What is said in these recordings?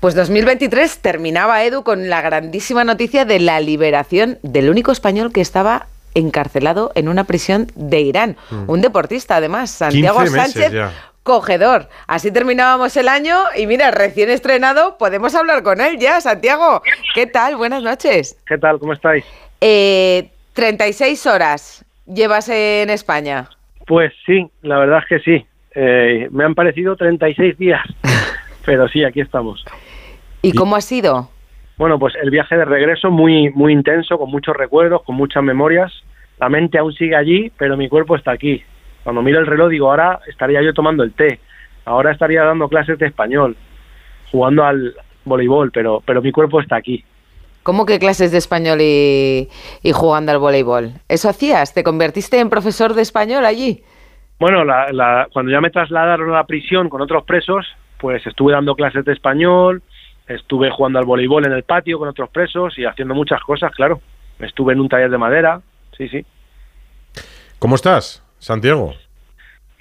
Pues 2023 terminaba Edu con la grandísima noticia de la liberación del único español que estaba encarcelado en una prisión de Irán. Mm. Un deportista, además, Santiago Sánchez. Cogedor. Así terminábamos el año y mira, recién estrenado, podemos hablar con él ya. Santiago, ¿qué tal? Buenas noches. ¿Qué tal? ¿Cómo estáis? Eh, 36 horas llevas en España. Pues sí, la verdad es que sí. Eh, me han parecido 36 días, pero sí, aquí estamos. ¿Y cómo ha sido? Bueno, pues el viaje de regreso muy, muy intenso, con muchos recuerdos, con muchas memorias. La mente aún sigue allí, pero mi cuerpo está aquí. Cuando miro el reloj digo, ahora estaría yo tomando el té, ahora estaría dando clases de español, jugando al voleibol, pero, pero mi cuerpo está aquí. ¿Cómo que clases de español y, y jugando al voleibol? ¿Eso hacías? ¿Te convertiste en profesor de español allí? Bueno, cuando ya me trasladaron a la prisión con otros presos, pues estuve dando clases de español, estuve jugando al voleibol en el patio con otros presos y haciendo muchas cosas, claro. Estuve en un taller de madera, sí, sí. ¿Cómo estás, Santiago?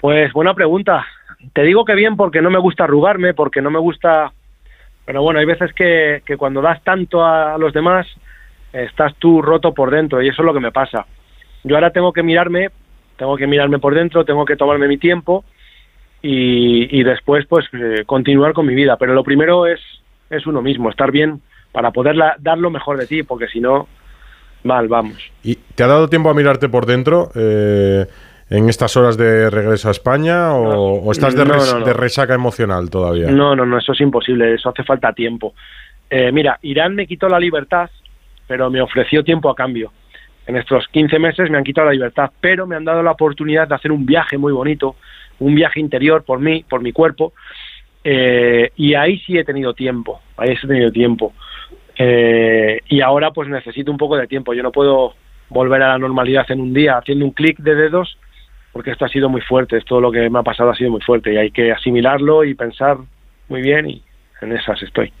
Pues buena pregunta. Te digo que bien porque no me gusta arrugarme, porque no me gusta... Pero bueno, hay veces que, que cuando das tanto a los demás, estás tú roto por dentro y eso es lo que me pasa. Yo ahora tengo que mirarme, tengo que mirarme por dentro, tengo que tomarme mi tiempo y, y después pues eh, continuar con mi vida. Pero lo primero es es uno mismo, estar bien para poder dar lo mejor de ti, porque si no, mal, vamos. ¿Y te ha dado tiempo a mirarte por dentro eh, en estas horas de regreso a España o, estás de, de, resaca emocional todavía? No, no, no, eso es imposible, eso hace falta tiempo. Eh, mira, Irán me quitó la libertad, pero me ofreció tiempo a cambio. En estos 15 meses me han quitado la libertad, pero me han dado la oportunidad de hacer un viaje muy bonito, un viaje interior por mí, por mi cuerpo, eh, y ahí sí he tenido tiempo, ahí sí he tenido tiempo. Eh, y ahora pues necesito un poco de tiempo. Yo no puedo volver a la normalidad en un día haciendo un clic de dedos porque esto ha sido muy fuerte, todo lo que me ha pasado ha sido muy fuerte y hay que asimilarlo y pensar muy bien y en esas estoy.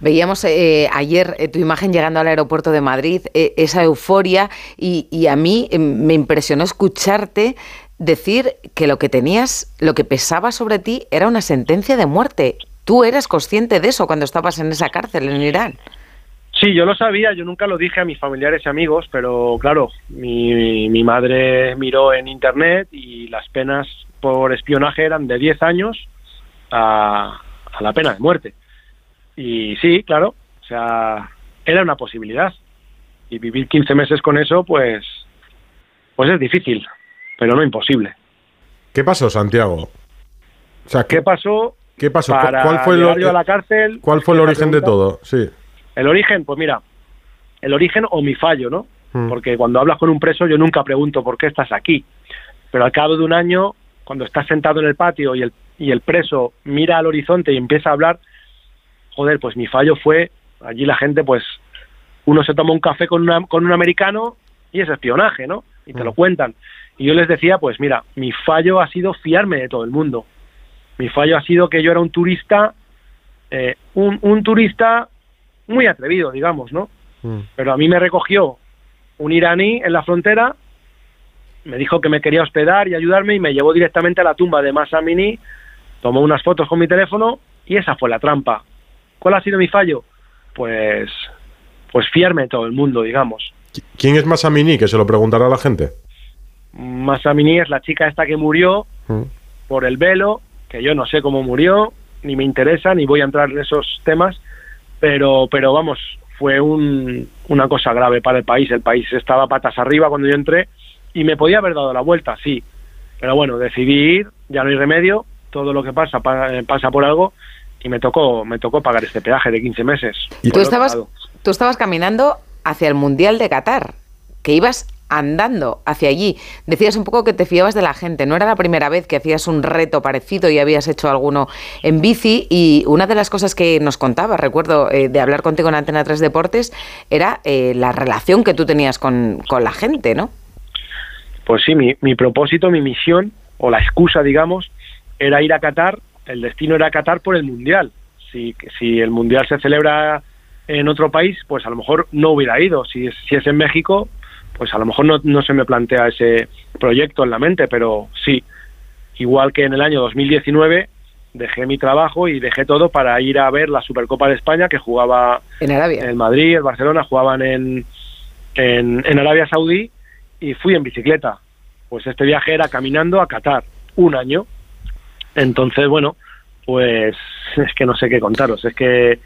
Veíamos eh, ayer tu imagen llegando al aeropuerto de Madrid, esa euforia, y, y, a mí me impresionó escucharte decir que lo que tenías, lo que pesaba sobre ti era una sentencia de muerte. ¿Tú eras consciente de eso cuando estabas en esa cárcel en Irán? Sí, yo lo sabía, yo nunca lo dije a mis familiares y amigos, pero claro, mi, madre miró en internet y las penas por espionaje eran de 10 años a, a la pena de muerte. Y sí, claro, o sea, era una posibilidad. Y vivir 15 meses con eso, pues, pues es difícil pero no imposible. ¿Qué pasó, Santiago? O sea, ¿qué pasó? ¿Qué pasó? ¿Cuál fue el, a la cárcel? ¿Cuál fue el origen de todo? Sí. El origen, pues mira, el origen o mi fallo, ¿no? Hmm. Porque cuando hablas con un preso yo nunca pregunto por qué estás aquí. Pero al cabo de un año, cuando estás sentado en el patio y el, y el preso mira al horizonte y empieza a hablar, joder, pues mi fallo fue, allí la gente pues, uno se toma un café con, una, con un americano y es espionaje, ¿no? Y te lo hmm. cuentan. Y yo les decía, pues mira, mi fallo ha sido fiarme de todo el mundo. Mi fallo ha sido que yo era un turista, eh, un, un, turista muy atrevido, digamos, ¿no? Mm. Pero a mí me recogió un iraní en la frontera, me dijo que me quería hospedar y ayudarme y me llevó directamente a la tumba de Masamini, tomó unas fotos con mi teléfono y esa fue la trampa. ¿Cuál ha sido mi fallo? Pues, pues fiarme de todo el mundo, digamos. ¿Quién es Masamini? Que se lo preguntará a la gente. Masamini es la chica esta que murió mm. por el velo, que yo no sé cómo murió, ni me interesa, ni voy a entrar en esos temas, pero, pero vamos, fue un, una cosa grave para el país. El país estaba patas arriba cuando yo entré y me podía haber dado la vuelta, sí. Pero bueno, decidí ir, ya no hay remedio, todo lo que pasa eh, pasa por algo y me tocó me tocó pagar este peaje de 15 meses. ¿Y tú estabas, tú estabas caminando hacia el Mundial de Qatar, que ibas andando hacia allí. Decías un poco que te fiabas de la gente. No era la primera vez que hacías un reto parecido y habías hecho alguno en bici. Y una de las cosas que nos contabas, recuerdo, eh, de hablar contigo en Antena 3 Deportes, era eh, la relación que tú tenías con, la gente, ¿no? Pues sí, mi, mi propósito, mi misión, o la excusa, digamos, era ir a Qatar. El destino era Qatar por el Mundial. Si, si el Mundial se celebra en otro país, pues a lo mejor no hubiera ido. Si es, si es en México, pues a lo mejor no, no se me plantea ese proyecto en la mente, pero sí, igual que en el año 2019 dejé mi trabajo y dejé todo para ir a ver la Supercopa de España que jugaba en Arabia. En Madrid, el Barcelona jugaban en, en, Arabia Saudí y fui en bicicleta. Pues este viaje era caminando a Qatar, un año. Entonces, bueno, pues es que no sé qué contaros. Es que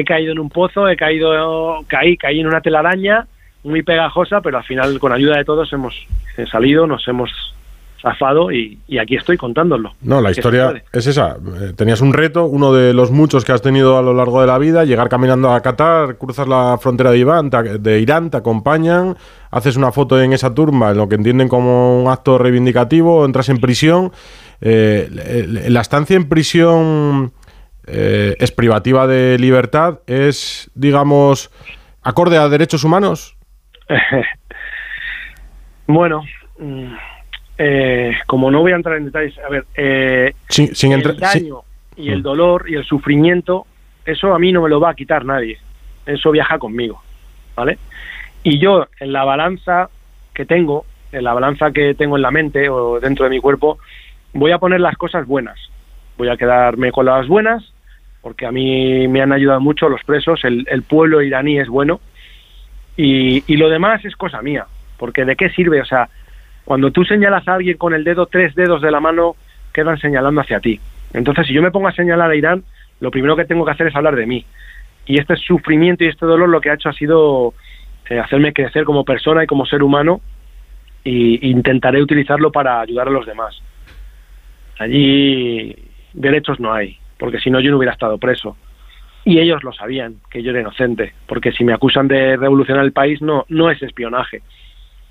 he caído en un pozo, he caído, caí, caí en una telaraña muy pegajosa, pero al final con ayuda de todos hemos salido, nos hemos zafado y, aquí estoy contándolo. No, la historia es esa. Eh, tenías un reto, uno de los muchos que has tenido a lo largo de la vida, llegar caminando a Qatar, cruzas la frontera de, Irán, te, de Irán, te acompañan, haces una foto en esa turba, en lo que entienden como un acto reivindicativo, entras en prisión. Eh, la estancia en prisión eh, es privativa de libertad, es, digamos, acorde a derechos humanos. bueno. Mm, eh, como no voy a entrar en detalles, a ver, eh, sin, el daño y el dolor y el sufrimiento, eso a mí no me lo va a quitar nadie. Eso viaja conmigo, ¿vale? Y yo en la balanza que tengo, en la balanza que tengo en la mente o dentro de mi cuerpo, voy a poner las cosas buenas. Voy a quedarme con las buenas, porque a mí me han ayudado mucho los presos, el, pueblo iraní es bueno, y, lo demás es cosa mía, porque ¿de qué sirve? O sea, cuando tú señalas a alguien con el dedo, tres dedos de la mano quedan señalando hacia ti. Entonces, si yo me pongo a señalar a Irán, lo primero que tengo que hacer es hablar de mí. Y este sufrimiento y este dolor lo que ha hecho ha sido eh, hacerme crecer como persona y como ser humano e intentaré utilizarlo para ayudar a los demás. Allí derechos no hay, porque si no yo no hubiera estado preso. Y ellos lo sabían, que yo era inocente, porque si me acusan de revolucionar el país no, no es espionaje.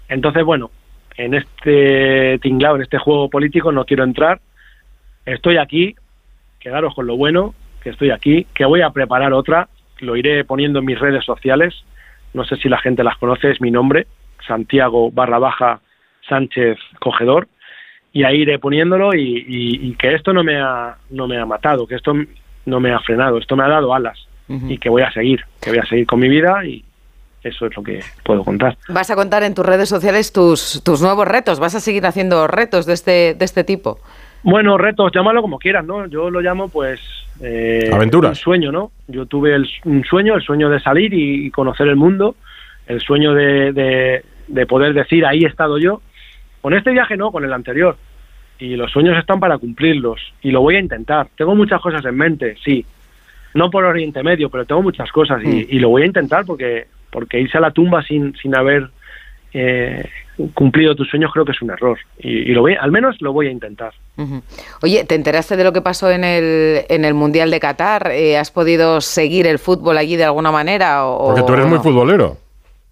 Entonces, bueno, en este tinglado, en este juego político, no quiero entrar. Estoy aquí, quedaros con lo bueno, que estoy aquí, que voy a preparar otra, lo iré poniendo en mis redes sociales, no sé si la gente las conoce, es mi nombre, Santiago barra baja Sánchez Cogedor, y ahí iré poniéndolo y, que esto no me, ha, no me ha matado, que esto no me ha frenado, esto me ha dado alas y que voy a seguir, que voy a seguir con mi vida y, eso es lo que puedo contar. Vas a contar en tus redes sociales tus, tus nuevos retos, vas a seguir haciendo retos de este, de este tipo. Bueno, retos, llámalo como quieras, ¿no? Yo lo llamo, pues... Eh, Aventuras. Un sueño, ¿no? Yo tuve un sueño, el sueño de salir y, conocer el mundo, el sueño de, de, poder decir, ahí he estado yo. Con este viaje no, con el anterior. Y los sueños están para cumplirlos. Y lo voy a intentar. Tengo muchas cosas en mente, sí. No por Oriente Medio, pero tengo muchas cosas y, mm. y lo voy a intentar porque porque irse a la tumba sin, sin haber eh, cumplido tus sueños creo que es un error y, lo voy, al menos lo voy a intentar. Oye, ¿te enteraste de lo que pasó en el, en el Mundial de Qatar? Eh, ¿Has podido seguir el fútbol allí de alguna manera? O, porque tú eres muy futbolero.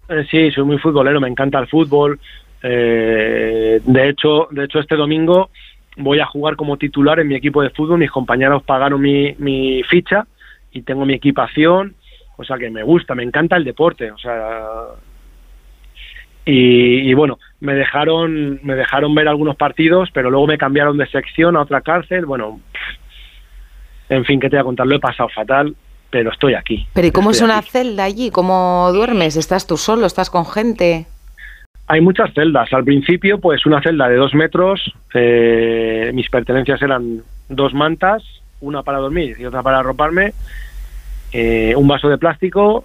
Eh, sí, soy muy futbolero, me encanta el fútbol. De hecho, de hecho este domingo voy a jugar como titular en mi equipo de fútbol. Mis compañeros pagaron mi, mi ficha y tengo mi equipación o sea que me gusta, me encanta el deporte, o sea y, bueno, me dejaron me dejaron ver algunos partidos, pero luego me cambiaron de sección a otra cárcel, bueno, en fin, ¿qué te voy a contar? Lo he pasado fatal, pero estoy aquí. Pero ¿y cómo es una celda allí? ¿Cómo duermes? ¿Estás tú solo? ¿Estás con gente? Hay muchas celdas. Al principio, pues una celda de dos metros. Eh, mis pertenencias eran dos mantas, una para dormir y otra para arroparme. Eh, un vaso de plástico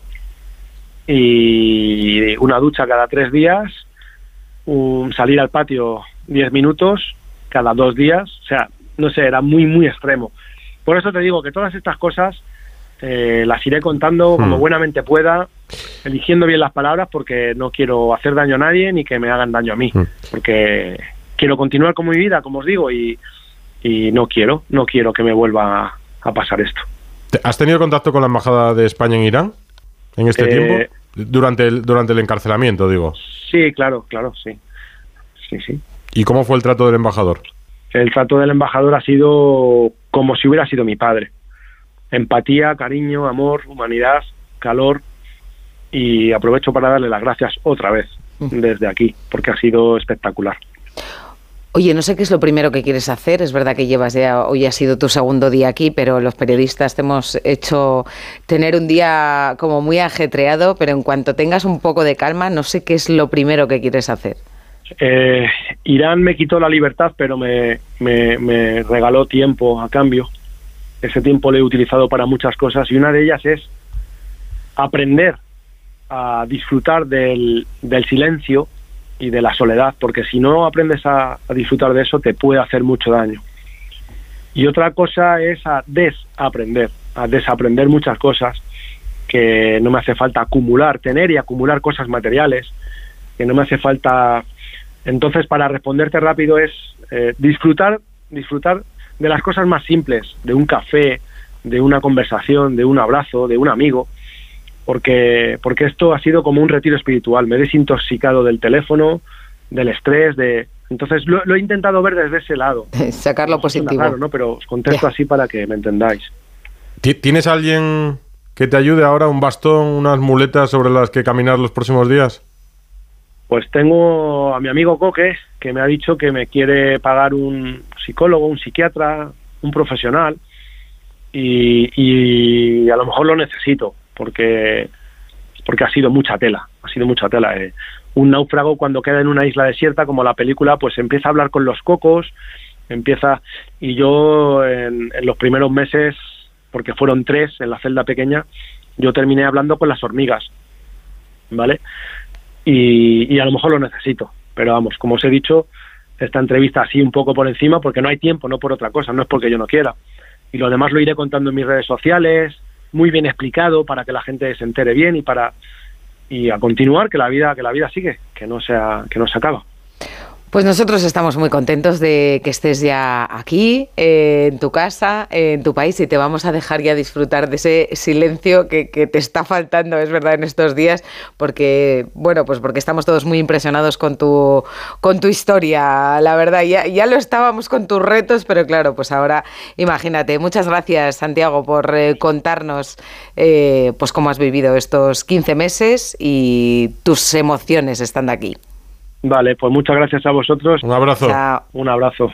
y una ducha cada tres días, un, salir al patio diez minutos cada dos días, o sea, no sé, era muy, muy extremo. Por eso te digo que todas estas cosas eh, las iré contando como hmm. buenamente pueda, eligiendo bien las palabras porque no quiero hacer daño a nadie ni que me hagan daño a mí, hmm. porque quiero continuar con mi vida, como os digo, y, y no quiero, no quiero que me vuelva a pasar esto. ¿Has tenido contacto con la Embajada de España en Irán en este eh, tiempo? Durante el, durante el encarcelamiento, digo. Sí, claro, claro, sí. Sí, sí. ¿Y cómo fue el trato del embajador? El trato del embajador ha sido como si hubiera sido mi padre. Empatía, cariño, amor, humanidad, calor. Y aprovecho para darle las gracias otra vez desde aquí, porque ha sido espectacular. Oye, no sé qué es lo primero que quieres hacer. Es verdad que llevas ya, hoy ha sido tu segundo día aquí, pero los periodistas te hemos hecho tener un día como muy ajetreado, pero en cuanto tengas un poco de calma, no sé qué es lo primero que quieres hacer. Eh, Irán me quitó la libertad, pero me, me, regaló tiempo a cambio. Ese tiempo lo he utilizado para muchas cosas y una de ellas es aprender a disfrutar del, silencio y de la soledad, porque si no aprendes a, disfrutar de eso te puede hacer mucho daño. Y otra cosa es a desaprender, a desaprender muchas cosas que no me hace falta acumular, tener y acumular cosas materiales, que no me hace falta. Entonces, para responderte rápido es eh, disfrutar, disfrutar de las cosas más simples, de un café, de una conversación, de un abrazo, de un amigo, porque, porque esto ha sido como un retiro espiritual. Me he desintoxicado del teléfono, del estrés, de... Entonces lo, he intentado ver desde ese lado. Sacarlo positivo. Claro, ¿no? Pero os contesto así para que me entendáis. ¿Tienes alguien que te ayude ahora, un bastón, unas muletas sobre las que caminar los próximos días? Pues tengo a mi amigo Coque, que me ha dicho que me quiere pagar un psicólogo, un psiquiatra, un profesional, y, a lo mejor lo necesito porque, porque ha sido mucha tela, ha sido mucha tela. Eh. Un náufrago cuando queda en una isla desierta, como la película, pues empieza a hablar con los cocos, empieza, y yo en, los primeros meses, porque fueron tres en la celda pequeña, yo terminé hablando con las hormigas, ¿vale? Y, y a lo mejor lo necesito, pero vamos, como os he dicho, esta entrevista así un poco por encima, porque no hay tiempo, no por otra cosa, no es porque yo no quiera. Y lo demás lo iré contando en mis redes sociales, muy bien explicado para que la gente se entere bien y para y a continuar que la vida que la vida sigue que no sea que no se acaba pues nosotros estamos muy contentos de que estés ya aquí, eh, en tu casa, en tu país, y te vamos a dejar ya disfrutar de ese silencio que, te está faltando, es verdad, en estos días, porque, bueno, pues porque estamos todos muy impresionados con tu, con tu historia, la verdad. Ya, ya lo estábamos con tus retos, pero claro, pues ahora, imagínate. Muchas gracias, Santiago, por eh, contarnos eh, pues cómo has vivido estos 15 meses y tus emociones estando aquí. Vale, pues muchas gracias a vosotros. Un abrazo. Un abrazo.